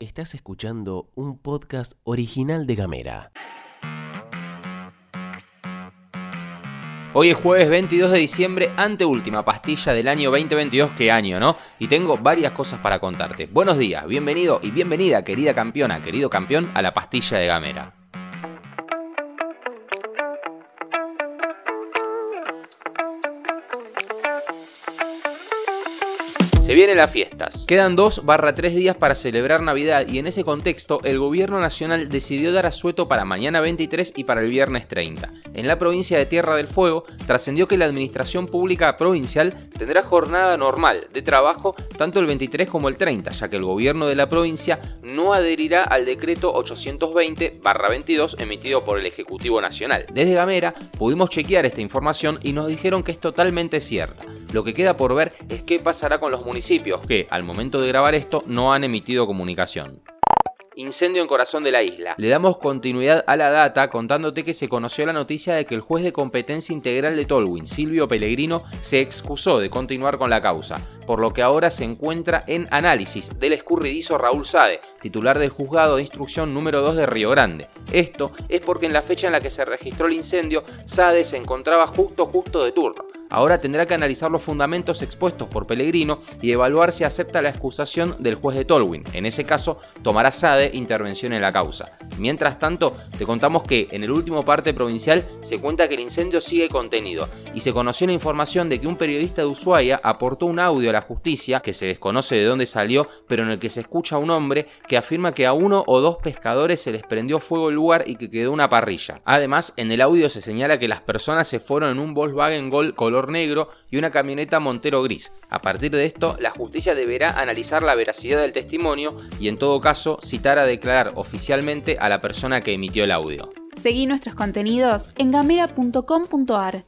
Estás escuchando un podcast original de Gamera. Hoy es jueves 22 de diciembre, anteúltima pastilla del año 2022, qué año, ¿no? Y tengo varias cosas para contarte. Buenos días, bienvenido y bienvenida, querida campeona, querido campeón, a la pastilla de Gamera. Se vienen las fiestas. Quedan dos barra tres días para celebrar Navidad y en ese contexto el gobierno nacional decidió dar asueto para mañana 23 y para el viernes 30. En la provincia de Tierra del Fuego trascendió que la administración pública provincial tendrá jornada normal de trabajo tanto el 23 como el 30, ya que el gobierno de la provincia no adherirá al decreto 820 barra 22 emitido por el Ejecutivo Nacional. Desde Gamera pudimos chequear esta información y nos dijeron que es totalmente cierta. Lo que queda por ver es qué pasará con los municipios que, al momento de grabar esto, no han emitido comunicación. Incendio en corazón de la isla. Le damos continuidad a la data contándote que se conoció la noticia de que el juez de competencia integral de Tolwyn, Silvio Pellegrino, se excusó de continuar con la causa, por lo que ahora se encuentra en análisis del escurridizo Raúl Sade, titular del juzgado de instrucción número 2 de Río Grande. Esto es porque en la fecha en la que se registró el incendio, Sade se encontraba justo justo de turno Ahora tendrá que analizar los fundamentos expuestos por Pellegrino y evaluar si acepta la excusación del juez de Tolwyn. En ese caso, tomará SADE intervención en la causa. Mientras tanto, te contamos que en el último parte provincial se cuenta que el incendio sigue contenido y se conoció la información de que un periodista de Ushuaia aportó un audio a la justicia que se desconoce de dónde salió, pero en el que se escucha a un hombre que afirma que a uno o dos pescadores se les prendió fuego el lugar y que quedó una parrilla. Además, en el audio se señala que las personas se fueron en un Volkswagen Gol color negro y una camioneta Montero gris. A partir de esto, la justicia deberá analizar la veracidad del testimonio y en todo caso citar a declarar oficialmente a la persona que emitió el audio. Seguí nuestros contenidos en gamera.com.ar.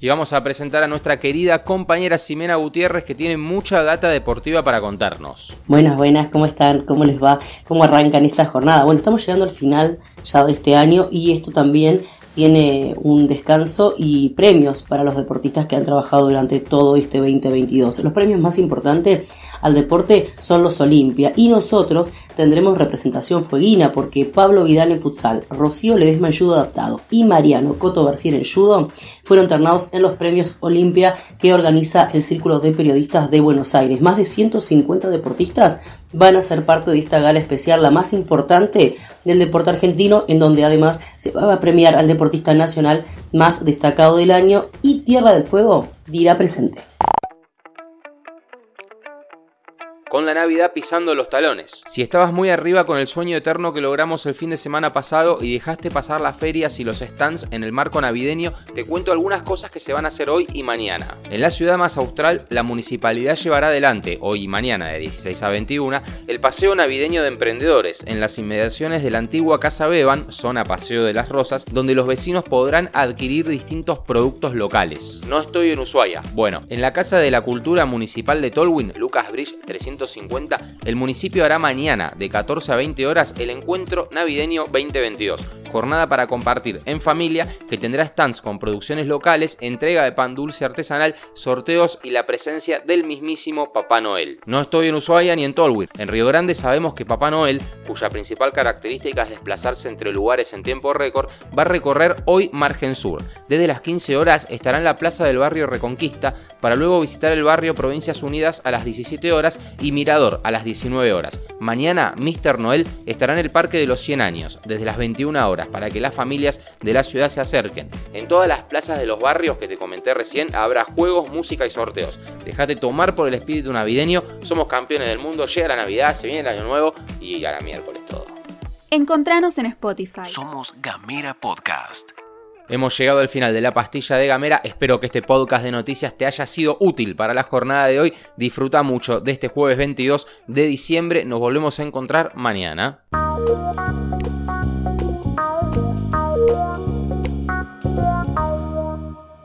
Y vamos a presentar a nuestra querida compañera Ximena Gutiérrez que tiene mucha data deportiva para contarnos. Buenas, buenas, ¿cómo están? ¿Cómo les va? ¿Cómo arrancan esta jornada? Bueno, estamos llegando al final ya de este año y esto también tiene un descanso y premios para los deportistas que han trabajado durante todo este 2022. Los premios más importantes al deporte son los Olimpia y nosotros tendremos representación fueguina porque Pablo Vidal en futsal, Rocío Ledesma en judo adaptado y Mariano Coto García en judo fueron internados en los premios Olimpia que organiza el Círculo de Periodistas de Buenos Aires. Más de 150 deportistas van a ser parte de esta gala especial, la más importante del deporte argentino, en donde además se va a premiar al deportista nacional más destacado del año y Tierra del Fuego dirá presente. Con la Navidad pisando los talones. Si estabas muy arriba con el sueño eterno que logramos el fin de semana pasado y dejaste pasar las ferias y los stands en el marco navideño, te cuento algunas cosas que se van a hacer hoy y mañana. En la ciudad más austral, la municipalidad llevará adelante, hoy y mañana de 16 a 21, el paseo navideño de emprendedores en las inmediaciones de la antigua Casa Beban, zona Paseo de las Rosas, donde los vecinos podrán adquirir distintos productos locales. No estoy en Ushuaia. Bueno, en la Casa de la Cultura Municipal de Tolwyn, Lucas Bridge 300 el municipio hará mañana de 14 a 20 horas el encuentro navideño 2022 jornada para compartir en familia que tendrá stands con producciones locales, entrega de pan dulce artesanal, sorteos y la presencia del mismísimo Papá Noel. No estoy en Ushuaia ni en Tolwyn. En Río Grande sabemos que Papá Noel, cuya principal característica es desplazarse entre lugares en tiempo récord, va a recorrer hoy Margen Sur. Desde las 15 horas estará en la plaza del barrio Reconquista para luego visitar el barrio Provincias Unidas a las 17 horas y Mirador a las 19 horas. Mañana Mr. Noel estará en el Parque de los 100 años desde las 21 horas para que las familias de la ciudad se acerquen. En todas las plazas de los barrios que te comenté recién habrá juegos, música y sorteos. Dejate tomar por el espíritu navideño, somos campeones del mundo, llega la Navidad, se viene el Año Nuevo y a la miércoles todo. Encontranos en Spotify. Somos Gamera Podcast. Hemos llegado al final de la pastilla de Gamera. Espero que este podcast de noticias te haya sido útil para la jornada de hoy. Disfruta mucho de este jueves 22 de diciembre. Nos volvemos a encontrar mañana.